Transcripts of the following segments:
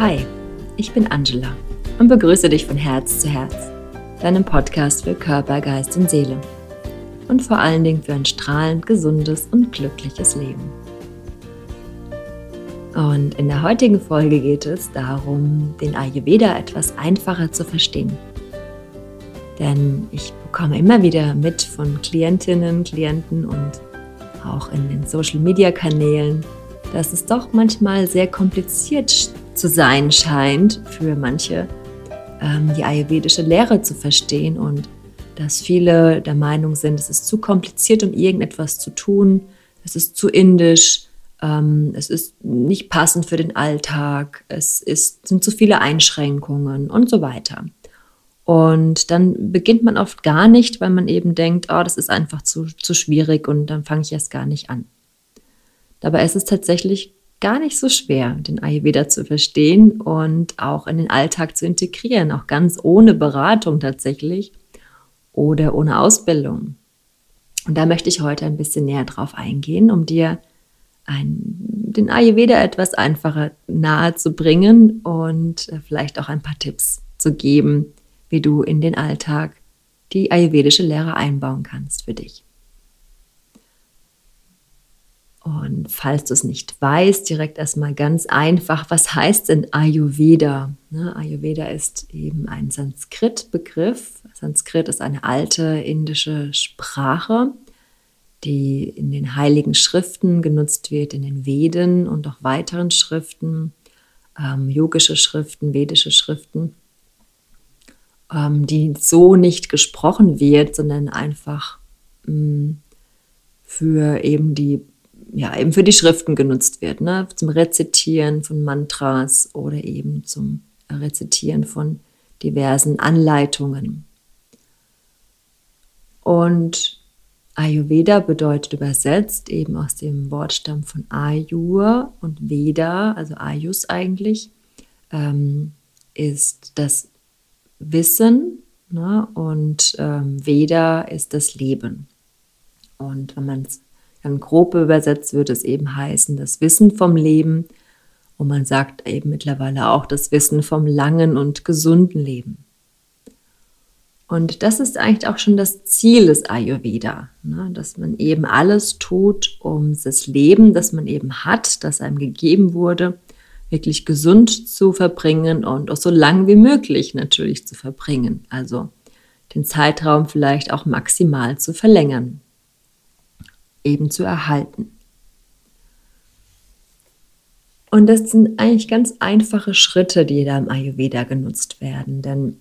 Hi, ich bin Angela und begrüße dich von Herz zu Herz, deinem Podcast für Körper, Geist und Seele und vor allen Dingen für ein strahlend gesundes und glückliches Leben. Und in der heutigen Folge geht es darum, den Ayurveda etwas einfacher zu verstehen. Denn ich bekomme immer wieder mit von Klientinnen, Klienten und auch in den Social-Media-Kanälen, dass es doch manchmal sehr kompliziert zu sein scheint für manche, ähm, die ayurvedische Lehre zu verstehen und dass viele der Meinung sind, es ist zu kompliziert, um irgendetwas zu tun, es ist zu indisch, ähm, es ist nicht passend für den Alltag, es ist, sind zu viele Einschränkungen und so weiter. Und dann beginnt man oft gar nicht, weil man eben denkt, oh, das ist einfach zu, zu schwierig und dann fange ich erst gar nicht an. Dabei ist es tatsächlich gar nicht so schwer, den Ayurveda zu verstehen und auch in den Alltag zu integrieren, auch ganz ohne Beratung tatsächlich oder ohne Ausbildung. Und da möchte ich heute ein bisschen näher drauf eingehen, um dir ein, den Ayurveda etwas einfacher nahe zu bringen und äh, vielleicht auch ein paar Tipps zu geben, wie du in den Alltag die ayurvedische Lehre einbauen kannst für dich. Und falls du es nicht weißt, direkt erstmal ganz einfach, was heißt denn Ayurveda? Ne, Ayurveda ist eben ein Sanskrit-Begriff. Sanskrit ist eine alte indische Sprache, die in den heiligen Schriften genutzt wird, in den Veden und auch weiteren Schriften, ähm, yogische Schriften, vedische Schriften, ähm, die so nicht gesprochen wird, sondern einfach mh, mm, für eben die ja, eben für die Schriften genutzt wird, ne? zum Rezitieren von Mantras oder eben zum Rezitieren von diversen Anleitungen. Und Ayurveda bedeutet übersetzt eben aus dem Wortstamm von Ayur und Veda, also Ayus eigentlich, ähm, ist das Wissen ne? und ähm, Veda ist das Leben. Und wenn man es dann grob übersetzt würde es eben heißen, das Wissen vom Leben. Und man sagt eben mittlerweile auch das Wissen vom langen und gesunden Leben. Und das ist eigentlich auch schon das Ziel des Ayurveda, ne? dass man eben alles tut, um das Leben, das man eben hat, das einem gegeben wurde, wirklich gesund zu verbringen und auch so lang wie möglich natürlich zu verbringen. Also den Zeitraum vielleicht auch maximal zu verlängern eben zu erhalten. Und das sind eigentlich ganz einfache Schritte, die da im Ayurveda genutzt werden, denn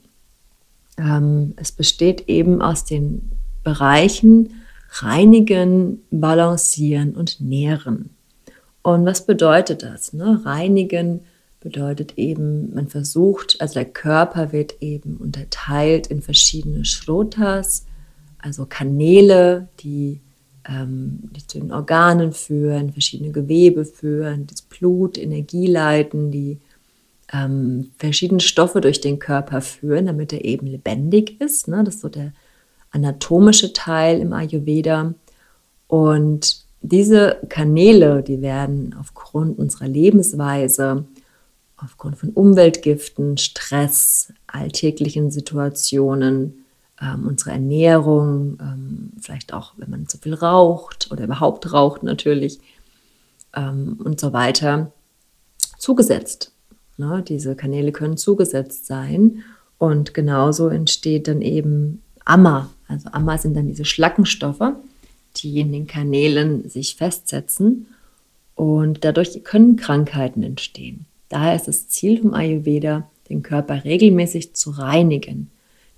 ähm, es besteht eben aus den Bereichen Reinigen, Balancieren und Nähren. Und was bedeutet das? Ne? Reinigen bedeutet eben, man versucht, also der Körper wird eben unterteilt in verschiedene Shrotas, also Kanäle, die ähm, die zu den Organen führen, verschiedene Gewebe führen, das Blut, Energie leiten, die ähm, verschiedene Stoffe durch den Körper führen, damit er eben lebendig ist. Ne? Das ist so der anatomische Teil im Ayurveda. Und diese Kanäle, die werden aufgrund unserer Lebensweise, aufgrund von Umweltgiften, Stress, alltäglichen Situationen, ähm, unsere Ernährung, ähm, vielleicht auch, wenn man zu viel raucht oder überhaupt raucht natürlich ähm, und so weiter, zugesetzt. Ne? Diese Kanäle können zugesetzt sein und genauso entsteht dann eben Amma. Also Amma sind dann diese Schlackenstoffe, die in den Kanälen sich festsetzen und dadurch können Krankheiten entstehen. Daher ist das Ziel vom Ayurveda, den Körper regelmäßig zu reinigen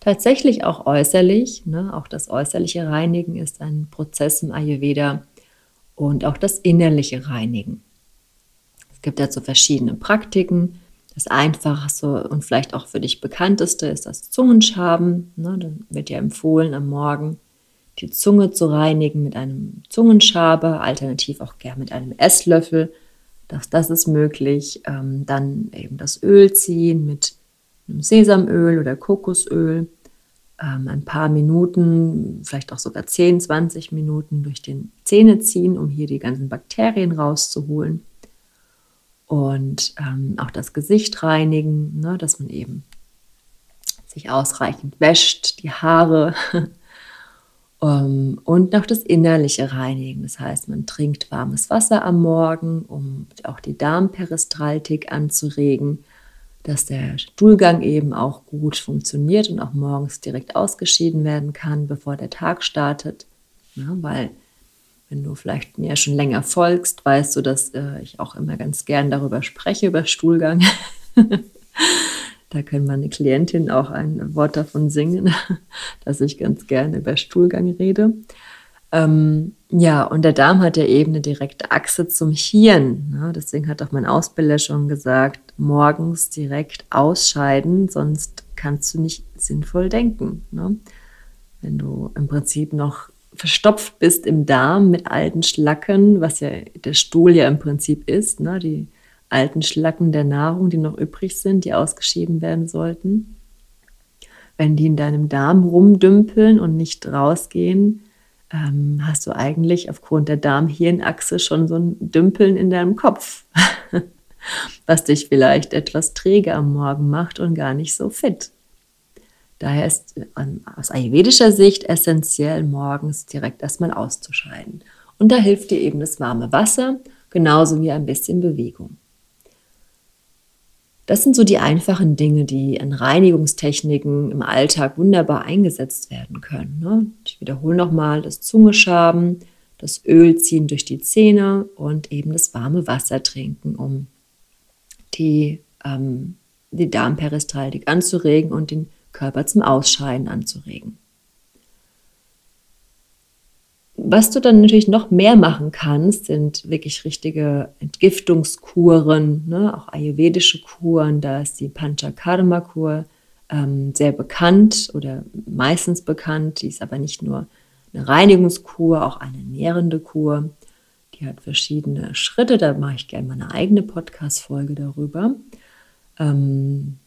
tatsächlich auch äußerlich. Ne? Auch das äußerliche Reinigen ist ein Prozess im Ayurveda und auch das innerliche Reinigen. Es gibt dazu verschiedene Praktiken. Das einfachste und vielleicht auch für dich bekannteste ist das Zungenschaben. Ne? Dann wird ja empfohlen, am Morgen die Zunge zu reinigen mit einem Zungenschaber, alternativ auch gern mit einem Esslöffel. Das, das ist möglich. Ähm, dann eben das Öl ziehen mit Sesamöl oder Kokosöl ähm, ein paar Minuten, vielleicht auch sogar 10, 20 Minuten durch den Zähne ziehen, um hier die ganzen Bakterien rauszuholen. und ähm, auch das Gesicht reinigen, ne, dass man eben sich ausreichend wäscht, die Haare um, ähm, und noch das Innerliche reinigen. Das heißt, man trinkt warmes Wasser am Morgen, um auch die Darmperistaltik anzuregen, dass der Stuhlgang eben auch gut funktioniert und auch morgens direkt ausgeschieden werden kann, bevor der Tag startet. Ja, weil wenn du vielleicht mir schon länger folgst, weißt du, dass äh, ich auch immer ganz gern darüber spreche, über Stuhlgang. Da können meine Klientin auch ein Wort davon singen, dass ich ganz gerne über Stuhlgang rede. Ähm, ja, und der Darm hat ja eben eine direkte Achse zum Hirn. Ne? Deswegen hat auch mein Ausbilder schon gesagt, morgens direkt ausscheiden, sonst kannst du nicht sinnvoll denken. Ne? Wenn du im Prinzip noch verstopft bist im Darm mit alten Schlacken, was ja der Stuhl ja im Prinzip ist, ne? die alten Schlacken der Nahrung, die noch übrig sind, die ausgeschieden werden sollten. Wenn die in deinem Darm rumdümpeln und nicht rausgehen, ähm, hast du eigentlich aufgrund der Darm-Hirn-Achse schon so ein Dümpeln in deinem Kopf, was dich vielleicht etwas träge am Morgen macht und gar nicht so fit. Daher ist aus ayurvedischer Sicht essentiell, morgens direkt erstmal auszuscheiden. Und da hilft dir eben das warme Wasser, genauso wie ein bisschen Bewegung. Das sind so die einfachen Dinge, die in Reinigungstechniken im Alltag wunderbar eingesetzt werden können. Ne? Ich wiederhole nochmal das Zungeschaben, das Öl ziehen durch die Zähne und eben das warme Wasser trinken, um die, ähm, die Darmperistaltik anzuregen und den Körper zum Ausscheiden anzuregen. Was du dann natürlich noch mehr machen kannst, sind wirklich richtige Entgiftungskuren, ne? auch ayurvedische Kuren. Da ist die Panchakarma-Kur ähm, sehr bekannt oder meistens bekannt. Die ist aber nicht nur eine Reinigungskur, auch eine nährende Kur. Die hat verschiedene Schritte. Da mache ich gerne mal eine eigene Podcast-Folge darüber. Ähm,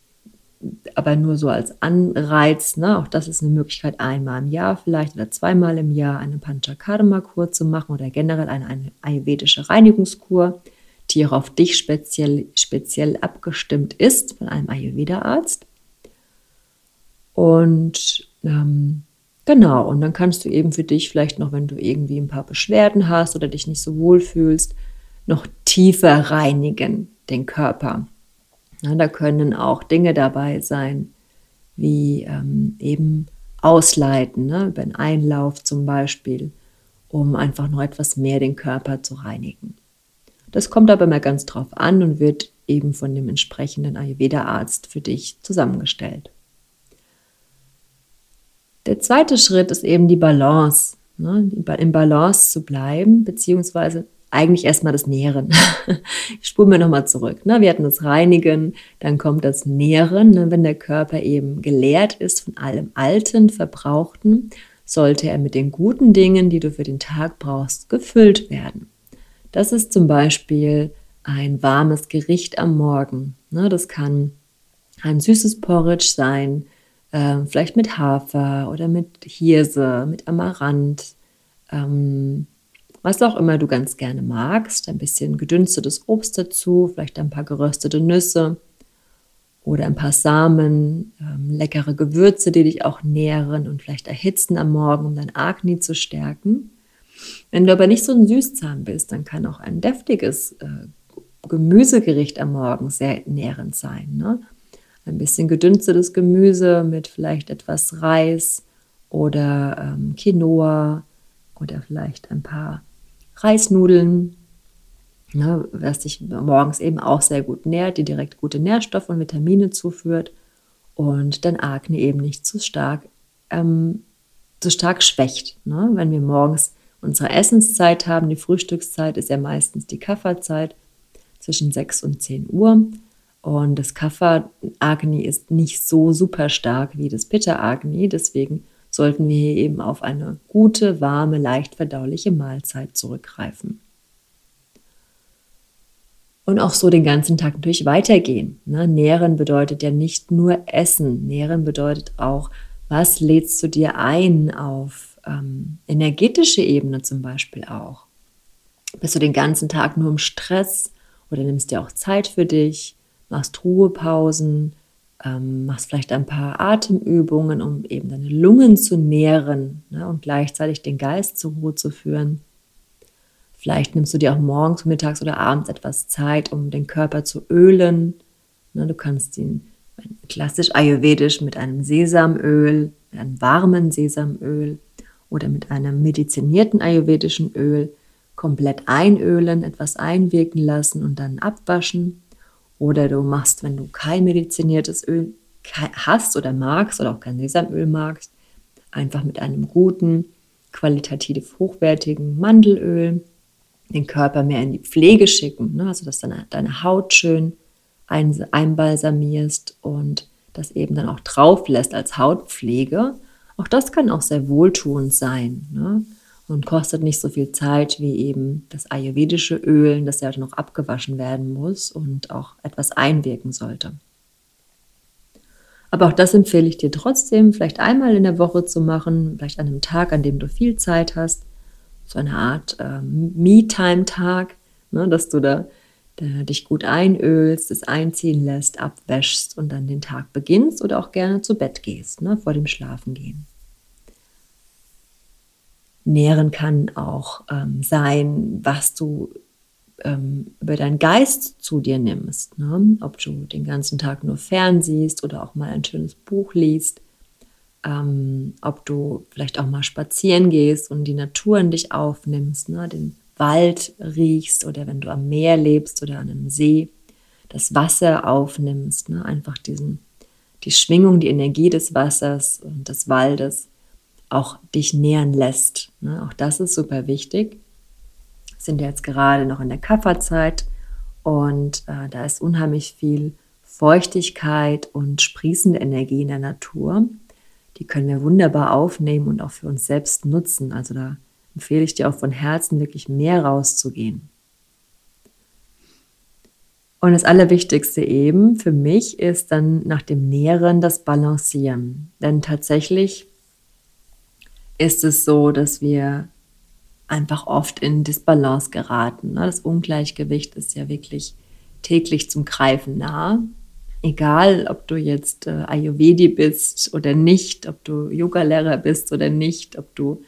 aber nur so als Anreiz. Ne? Auch das ist eine Möglichkeit, einmal im Jahr vielleicht oder zweimal im Jahr eine Panchakarma-Kur zu machen oder generell eine, eine ayurvedische Reinigungskur, die auch auf dich speziell, speziell abgestimmt ist von einem Ayurveda-Arzt. Und ähm, genau, und dann kannst du eben für dich vielleicht noch, wenn du irgendwie ein paar Beschwerden hast oder dich nicht so wohl fühlst, noch tiefer reinigen den Körper. Ja, da können auch Dinge dabei sein, wie ähm, eben Ausleiten, ne, über den Einlauf zum Beispiel, um einfach noch etwas mehr den Körper zu reinigen. Das kommt aber mal ganz drauf an und wird eben von dem entsprechenden Ayurveda-Arzt für dich zusammengestellt. Der zweite Schritt ist eben die Balance, ne, im Balance zu bleiben, beziehungsweise eigentlich erstmal das Nähren. Ich spule mir nochmal zurück. Ne? Wir hatten das Reinigen, dann kommt das Nähren. Ne? Wenn der Körper eben geleert ist von allem Alten, Verbrauchten, sollte er mit den guten Dingen, die du für den Tag brauchst, gefüllt werden. Das ist zum Beispiel ein warmes Gericht am Morgen. Ne? Das kann ein süßes Porridge sein, äh, vielleicht mit Hafer oder mit Hirse, mit Amaranth. Ähm, was auch immer du ganz gerne magst. Ein bisschen gedünstetes Obst dazu, vielleicht ein paar geröstete Nüsse oder ein paar Samen, ähm, leckere Gewürze, die dich auch nähren und vielleicht erhitzen am Morgen, um dein Agni zu stärken. Wenn du aber nicht so ein Süßzahn bist, dann kann auch ein deftiges äh, Gemüsegericht am Morgen sehr nährend sein. Ne? Ein bisschen gedünstetes Gemüse mit vielleicht etwas Reis oder ähm, Quinoa oder vielleicht ein paar Reisnudeln, ne, was dich morgens eben auch sehr gut nährt, die direkt gute Nährstoffe und Vitamine zuführt und dein Akne eben nicht zu stark, ähm, zu stark schwächt. Ne? Wenn wir morgens unsere Essenszeit haben, die Frühstückszeit ist ja meistens die Kafferzeit zwischen 6 und 10 Uhr. Und das Kaffer-Agni ist nicht so super stark wie das Pitta-Agni, deswegen sollten wir hier eben auf eine gute, warme, leicht verdauliche Mahlzeit zurückgreifen. Und auch so den ganzen Tag natürlich weitergehen. Ne? Nähren bedeutet ja nicht nur Essen. Nähren bedeutet auch, was lädst du dir ein auf ähm, energetische Ebene zum Beispiel auch. Bist du den ganzen Tag nur im Stress oder nimmst dir auch Zeit für dich, machst Ruhepausen, ähm, machst vielleicht ein paar Atemübungen, um eben deine Lungen zu nähren ne, und gleichzeitig den Geist zur Ruhe zu führen. Vielleicht nimmst du dir auch morgens, mittags oder abends etwas Zeit, um den Körper zu ölen. Ne, du kannst ihn klassisch ayurvedisch mit einem Sesamöl, mit einem warmen Sesamöl oder mit einem medizinierten ayurvedischen Öl komplett einölen, etwas einwirken lassen und dann abwaschen. Oder du machst, wenn du kein mediziniertes Öl hast oder magst oder auch kein Sesamöl magst, einfach mit einem guten, qualitativ hochwertigen Mandelöl den Körper mehr in die Pflege schicken, ne? also dass deine, deine Haut schön ein, einbalsamierst und das eben dann auch drauf lässt als Hautpflege. Auch das kann auch sehr wohltuend sein. Ne? Und kostet nicht so viel Zeit wie eben das ayurvedische Ölen, das ja noch abgewaschen werden muss und auch etwas einwirken sollte. Aber auch das empfehle ich dir trotzdem, vielleicht einmal in der Woche zu machen, vielleicht an einem Tag, an dem du viel Zeit hast, so eine Art äh, Me-Time-Tag, ne, dass du da, da, dich gut einölst, es einziehen lässt, abwäschst und dann den Tag beginnst oder auch gerne zu Bett gehst, ne, vor dem Schlafengehen nähren kann auch ähm, sein, was du ähm, über deinen Geist zu dir nimmst. Ne? Ob du den ganzen Tag nur fernsiehst oder auch mal ein schönes Buch liest. Ähm, ob du vielleicht auch mal spazieren gehst und die Natur in dich aufnimmst, ne? den Wald riechst oder wenn du am Meer lebst oder an einem See, das Wasser aufnimmst, ne? einfach diesen, die Schwingung, die Energie des Wassers und des Waldes auch dich nähern lässt. Ne? Auch das ist super wichtig. Wir sind jetzt gerade noch in der Kafferzeit und äh, da ist unheimlich viel Feuchtigkeit und sprießende Energie in der Natur. Die können wir wunderbar aufnehmen und auch für uns selbst nutzen. Also da empfehle ich dir auch von Herzen wirklich mehr rauszugehen. Und das Allerwichtigste eben für mich ist dann nach dem Nähren das Balancieren. Denn tatsächlich ist es so, dass wir einfach oft in Disbalance geraten. Ne? Das Ungleichgewicht ist ja wirklich täglich zum Greifen nah. Egal, ob du jetzt äh, Ayurvedi bist oder nicht, ob du Yogalehrer bist oder nicht, ob du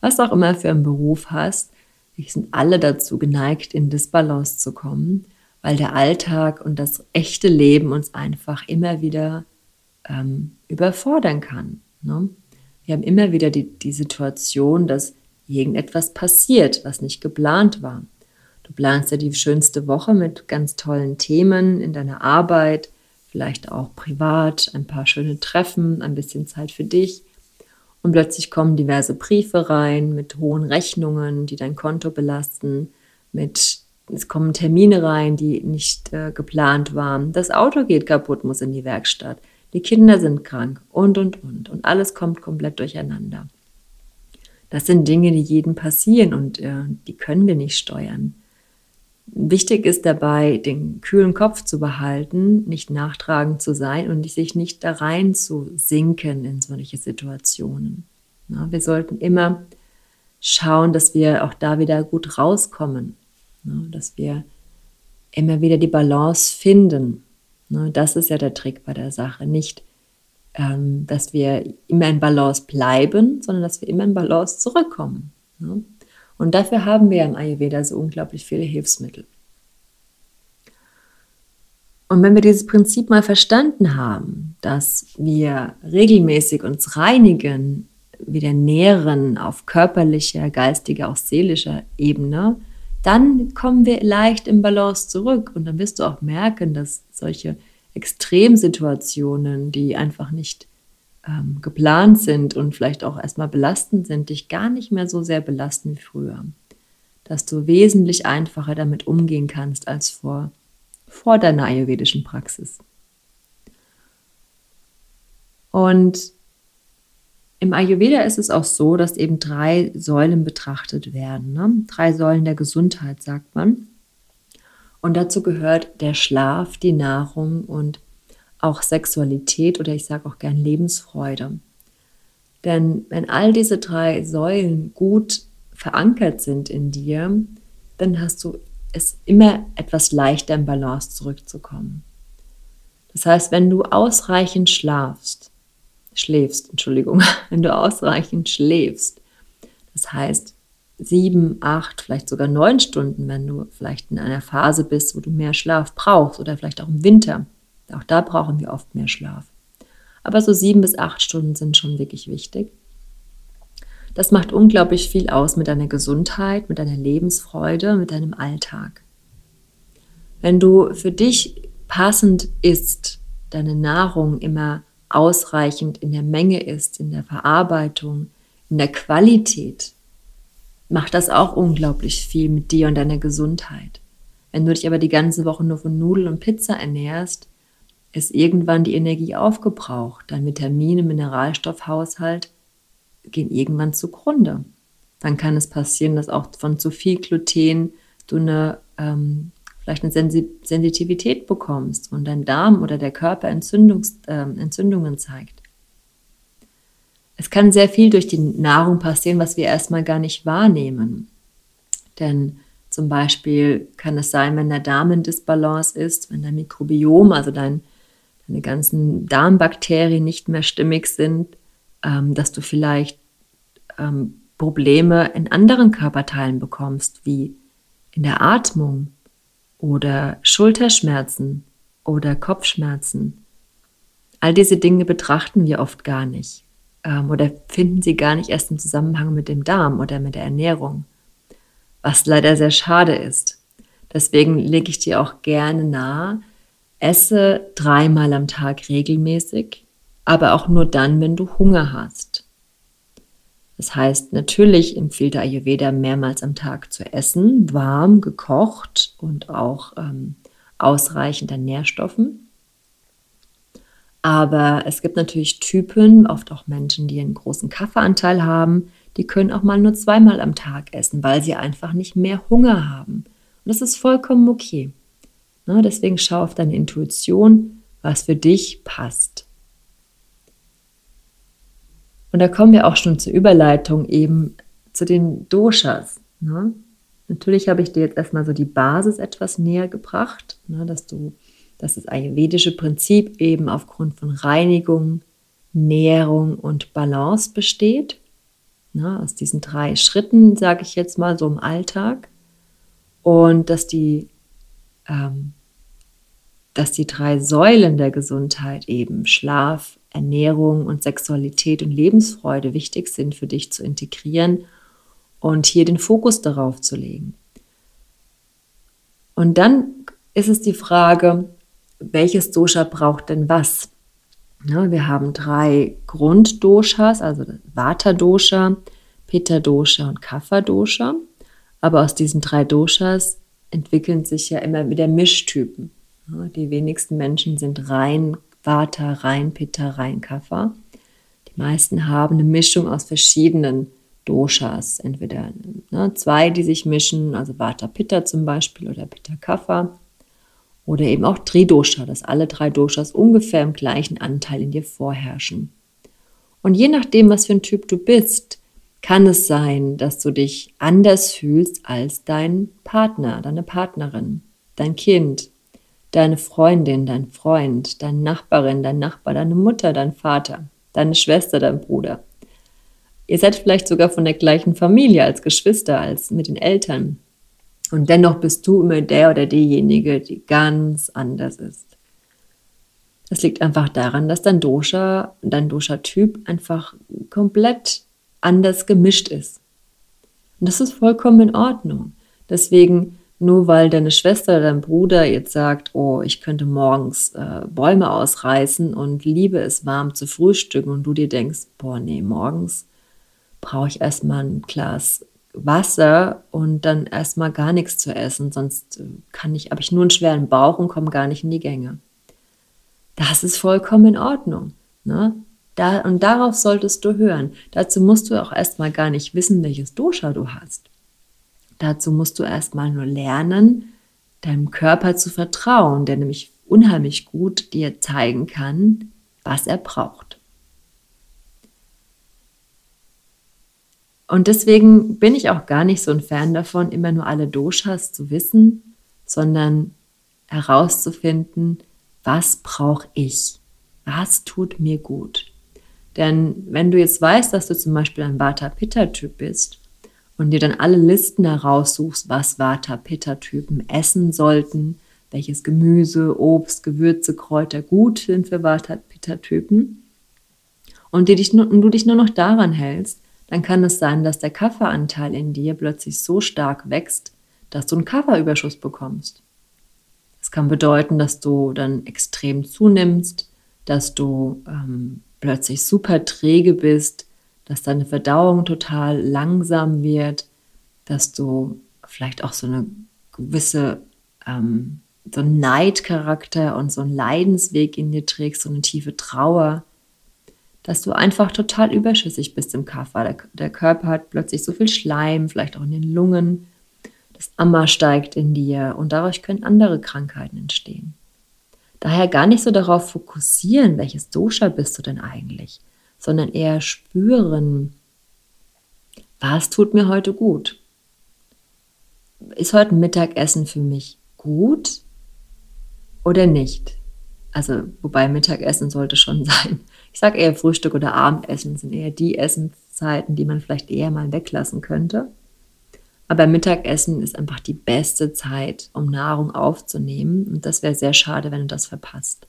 was auch immer für einen Beruf hast, wir sind alle dazu geneigt, in Disbalance zu kommen, weil der Alltag und das echte Leben uns einfach immer wieder ähm, überfordern kann. Ne? Wir haben immer wieder die, die Situation, dass irgendetwas passiert, was nicht geplant war. Du planst ja die schönste Woche mit ganz tollen Themen in deiner Arbeit, vielleicht auch privat, ein paar schöne Treffen, ein bisschen Zeit für dich. Und plötzlich kommen diverse Briefe rein mit hohen Rechnungen, die dein Konto belasten, mit es kommen Termine rein, die nicht äh, geplant waren. Das Auto geht kaputt, muss in die Werkstatt die Kinder sind krank und, und, und. Und alles kommt komplett durcheinander. Das sind Dinge, die jedem passieren und äh, die können wir nicht steuern. Wichtig ist dabei, den kühlen Kopf zu behalten, nicht nachtragend zu sein und sich nicht da rein zu sinken in solche Situationen. Ja, wir sollten immer schauen, dass wir auch da wieder gut rauskommen, ja, dass wir immer wieder die Balance finden das ist ja der Trick bei der Sache. Nicht, ähm, dass wir immer in Balance bleiben, sondern dass wir immer in Balance zurückkommen. Ne? Und dafür haben wir im Ayurveda so unglaublich viele Hilfsmittel. Und wenn wir dieses Prinzip mal verstanden haben, dass wir regelmäßig uns reinigen, wieder nähren auf körperlicher, geistiger, auch seelischer Ebene, dann kommen wir leicht im Balance zurück und dann wirst du auch merken, dass solche Extremsituationen, die einfach nicht ähm, geplant sind und vielleicht auch erstmal belastend sind, dich gar nicht mehr so sehr belasten wie früher. Dass du wesentlich einfacher damit umgehen kannst als vor, vor deiner ayurvedischen Praxis. Und im Ayurveda ist es auch so, dass eben drei Säulen betrachtet werden. Ne? Drei Säulen der Gesundheit, sagt man. Und dazu gehört der Schlaf, die Nahrung und auch Sexualität oder ich sage auch gern Lebensfreude. Denn wenn all diese drei Säulen gut verankert sind in dir, dann hast du es immer etwas leichter in Balance zurückzukommen. Das heißt, wenn du ausreichend schlafst, schläfst, Entschuldigung, wenn du ausreichend schläfst, das heißt sieben, acht, vielleicht sogar neun Stunden, wenn du vielleicht in einer Phase bist, wo du mehr Schlaf brauchst oder vielleicht auch im Winter. Auch da brauchen wir oft mehr Schlaf. Aber so sieben bis acht Stunden sind schon wirklich wichtig. Das macht unglaublich viel aus mit deiner Gesundheit, mit deiner Lebensfreude, mit deinem Alltag. Wenn du für dich passend isst, deine Nahrung immer ausreichend in der Menge ist, in der Verarbeitung, in der Qualität, macht das auch unglaublich viel mit dir und deiner Gesundheit. Wenn du dich aber die ganze Woche nur von Nudeln und Pizza ernährst, ist irgendwann die Energie aufgebraucht. Dein Vitamine, Mineralstoffhaushalt gehen irgendwann zugrunde. Dann kann es passieren, dass auch von zu viel Gluten du eine, ähm, vielleicht eine Sensitivität bekommst und dein Darm oder der Körper Entzündungs, äh, Entzündungen zeigt. Es kann sehr viel durch die Nahrung passieren, was wir erstmal gar nicht wahrnehmen. Denn zum Beispiel kann es sein, wenn der Darm in Disbalance ist, wenn dein Mikrobiom, also dein, deine ganzen Darmbakterien nicht mehr stimmig sind, ähm, dass du vielleicht ähm, Probleme in anderen Körperteilen bekommst, wie in der Atmung oder Schulterschmerzen oder Kopfschmerzen. All diese Dinge betrachten wir oft gar nicht ähm, oder finden sie gar nicht erst im Zusammenhang mit dem Darm oder mit der Ernährung, was leider sehr schade ist. Deswegen lege ich dir auch gerne nahe, esse dreimal am Tag regelmäßig, aber auch nur dann, wenn du Hunger hast. Das heißt, natürlich empfiehlt der Ayurveda mehrmals am Tag zu essen, warm, gekocht und auch ähm, ausreichend an Nährstoffen. Aber es gibt natürlich Typen, oft auch Menschen, die einen großen Kaffeeanteil haben, die können auch mal nur zweimal am Tag essen, weil sie einfach nicht mehr Hunger haben. Und das ist vollkommen okay. Na, deswegen schau auf deine Intuition, was für dich passt. Und da kommen wir auch schon zur Überleitung eben zu den Doshas. Ne? Natürlich habe ich dir jetzt erstmal so die Basis etwas näher gebracht, ne, dass du dass das ayurvedische Prinzip eben aufgrund von Reinigung, Nährung und Balance besteht. Na, aus diesen drei Schritten, sage ich jetzt mal so im Alltag. Und dass die, ähm, dass die drei Säulen der Gesundheit eben Schlaf, Ernährung und Sexualität und Lebensfreude wichtig sind für dich zu integrieren und hier den Fokus darauf zu legen. Und dann ist es die Frage, welches Dosha braucht denn was? Ja, wir haben drei Grunddoshas, also Vata-Dosha, Pitta-Dosha und Kapha-Dosha. Aber aus diesen drei Doshas entwickeln sich ja immer wieder Mischtypen. Ja, die wenigsten Menschen sind rein Vata, rein Pitta, rein Kapha. Die meisten haben eine Mischung aus verschiedenen Doshas. Entweder ne, zwei, die sich mischen, also Vata Pitta zum Beispiel oder Pitta Kapha. Oder eben auch Tridosha, dass alle drei Doshas ungefähr im gleichen Anteil in dir vorherrschen. Und je nachdem, was für ein Typ du bist, kann es sein, dass du dich anders fühlst als dein Partner, deine Partnerin, dein Kind, deine Freundin, dein Freund, deine Nachbarin, dein Nachbar, deine Mutter, dein Vater, deine Schwester, dein Bruder. Ihr seid vielleicht sogar von der gleichen Familie als Geschwister, als mit den Eltern. Und dennoch bist du immer der oder diejenige, die ganz anders ist. Das liegt einfach daran, dass dein Dosha, dein Dosha-Typ einfach komplett anders gemischt ist. Und das ist vollkommen in Ordnung. Deswegen, nur weil deine Schwester oder dein Bruder jetzt sagt, oh, ich könnte morgens äh, Bäume ausreißen und liebe es warm zu frühstücken und du dir denkst, boah, nee, morgens brauche ich erstmal ein Glas Wasser und dann erstmal gar nichts zu essen, sonst äh, kann ich, habe ich nur einen schweren Bauch und komme gar nicht in die Gänge. Das ist vollkommen in Ordnung. Ne? Da, und darauf solltest du hören. Dazu musst du auch erstmal gar nicht wissen, welches Dosha du hast. Dazu musst du erstmal nur lernen, deinem Körper zu vertrauen, der nämlich unheimlich gut dir zeigen kann, was er braucht. Und deswegen bin ich auch gar nicht so ein Fan davon, immer nur alle Doshas zu wissen, sondern herauszufinden, was brauche ich? Was tut mir gut? Denn wenn du jetzt weißt, dass du zum Beispiel ein Vata-Pitta-Typ bist und dir dann alle Listen heraussuchst, was Vata-Pitta-Typen essen sollten, welches Gemüse, Obst, Gewürze, Kräuter gut sind für Vata-Pitta-Typen und, und du dich nur noch daran hältst, dann kann es sein, dass der Kafferanteil in dir plötzlich so stark wächst, dass du einen Kafferüberschuss bekommst. Das kann bedeuten, dass du dann extrem zunimmst, dass du ähm, plötzlich super träge bist, dass deine Verdauung total langsam wird, dass du vielleicht auch so eine gewisse, ähm, so einen Neidcharakter und so einen Leidensweg in dir trägst, so eine tiefe Trauer, dass du einfach total überschüssig bist im Kaffer. Der, der Körper hat plötzlich so viel Schleim, vielleicht auch in den Lungen, das Amma steigt in dir und dadurch können andere Krankheiten entstehen. Daher gar nicht so darauf fokussieren, welches Dosha bist du denn eigentlich, sondern eher spüren, was tut mir heute gut? Ist heute Mittagessen für mich gut oder nicht? Also, wobei Mittagessen sollte schon sein. Ich sage eher Frühstück oder Abendessen sind eher die Essenszeiten, die man vielleicht eher mal weglassen könnte. Aber Mittagessen ist einfach die beste Zeit, um Nahrung aufzunehmen. Und das wäre sehr schade, wenn du das verpasst.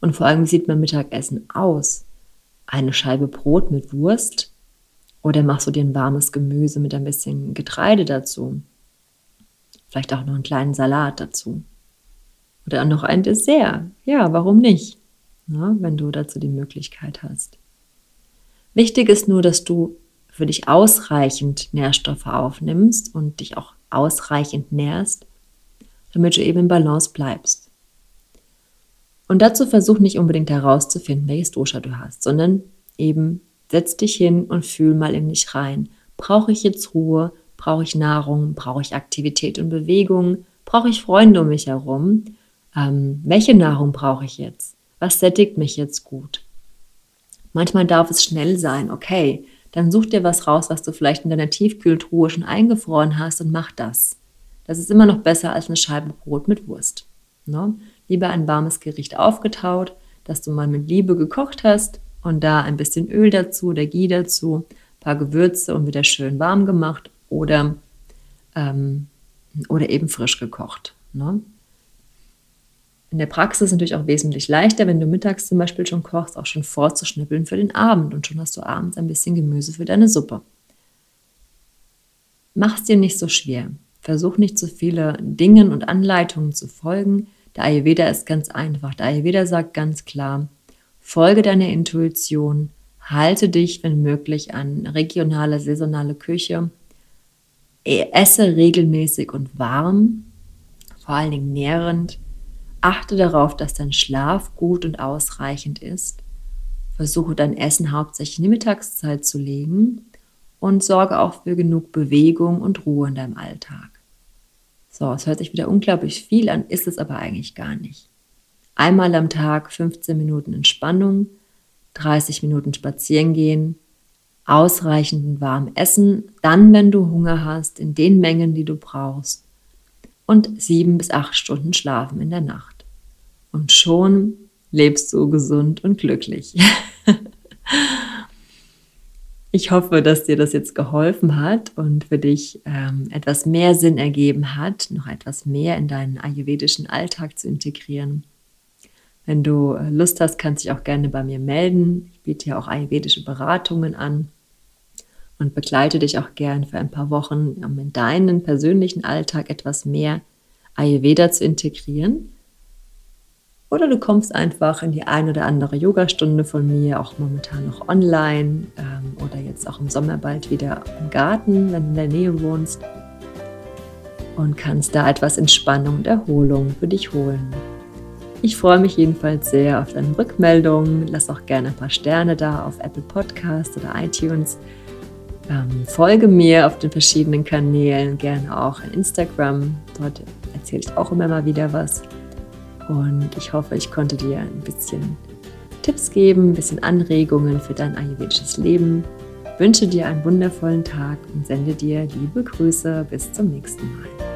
Und vor allem, wie sieht mein Mittagessen aus? Eine Scheibe Brot mit Wurst? Oder machst du dir ein warmes Gemüse mit ein bisschen Getreide dazu? Vielleicht auch noch einen kleinen Salat dazu. Oder noch ein Dessert. Ja, warum nicht? Na, wenn du dazu die Möglichkeit hast. Wichtig ist nur, dass du für dich ausreichend Nährstoffe aufnimmst und dich auch ausreichend nährst, damit du eben in Balance bleibst. Und dazu versuch nicht unbedingt herauszufinden, welches Dosha du hast, sondern eben setz dich hin und fühl mal in dich rein. Brauche ich jetzt Ruhe? Brauche ich Nahrung? Brauche ich Aktivität und Bewegung? Brauche ich Freunde um mich herum? Ähm, welche Nahrung brauche ich jetzt? Was sättigt mich jetzt gut? Manchmal darf es schnell sein, okay, dann such dir was raus, was du vielleicht in deiner Tiefkühltruhe schon eingefroren hast und mach das. Das ist immer noch besser als eine Scheibe Brot mit Wurst. Ne? Lieber ein warmes Gericht aufgetaut, das du mal mit Liebe gekocht hast und da ein bisschen Öl dazu oder Ghee dazu, ein paar Gewürze und wieder schön warm gemacht oder, ähm, oder eben frisch gekocht. Ne? in der Praxis natürlich auch wesentlich leichter, wenn du mittags zum Beispiel schon kochst, auch schon vorzuschnippeln für den Abend und schon hast du abends ein bisschen Gemüse für deine Suppe. Mach es dir nicht so schwer. Versuch nicht zu viele Dingen und Anleitungen zu folgen. Der Ayurveda ist ganz einfach. Der Ayurveda sagt ganz klar, folge deiner Intuition, halte dich, wenn möglich, an regionale, saisonale Küche, esse regelmäßig und warm, vor allen Dingen nährend, Achte darauf, dass dein Schlaf gut und ausreichend ist. Versuche dein Essen hauptsächlich in die Mittagszeit zu legen und sorge auch für genug Bewegung und Ruhe in deinem Alltag. So, es hört sich wieder unglaublich viel an, ist es aber eigentlich gar nicht. Einmal am Tag 15 Minuten Entspannung, 30 Minuten spazieren gehen, ausreichend warm essen, dann, wenn du Hunger hast, in den Mengen, die du brauchst und sieben bis acht Stunden schlafen in der Nacht. Und schon lebst du gesund und glücklich. ich hoffe, dass dir das jetzt geholfen hat und für dich ähm, etwas mehr Sinn ergeben hat, noch etwas mehr in deinen ayurvedischen Alltag zu integrieren. Wenn du äh, Lust hast, kannst du dich auch gerne bei mir melden. Ich biete ja auch ayurvedische Beratungen an und begleite dich auch gern für ein paar Wochen, um in deinen persönlichen Alltag etwas mehr Ayurveda zu integrieren. Oder du kommst einfach in die ein oder andere Yogastunde von mir, auch momentan noch online ähm, oder jetzt auch im Sommer bald wieder im Garten, wenn du in der Nähe wohnst. Und kannst da etwas Entspannung und Erholung für dich holen. Ich freue mich jedenfalls sehr auf deine Rückmeldungen. Lass auch gerne ein paar Sterne da auf Apple Podcast oder iTunes. Ähm, folge mir auf den verschiedenen Kanälen, gerne auch in Instagram. Dort erzähle ich auch immer mal wieder was. Und ich hoffe, ich konnte dir ein bisschen Tipps geben, ein bisschen Anregungen für dein ayurvedisches Leben. wünsche dir einen wundervollen Tag und sende dir liebe Grüße. Bis zum nächsten Mal.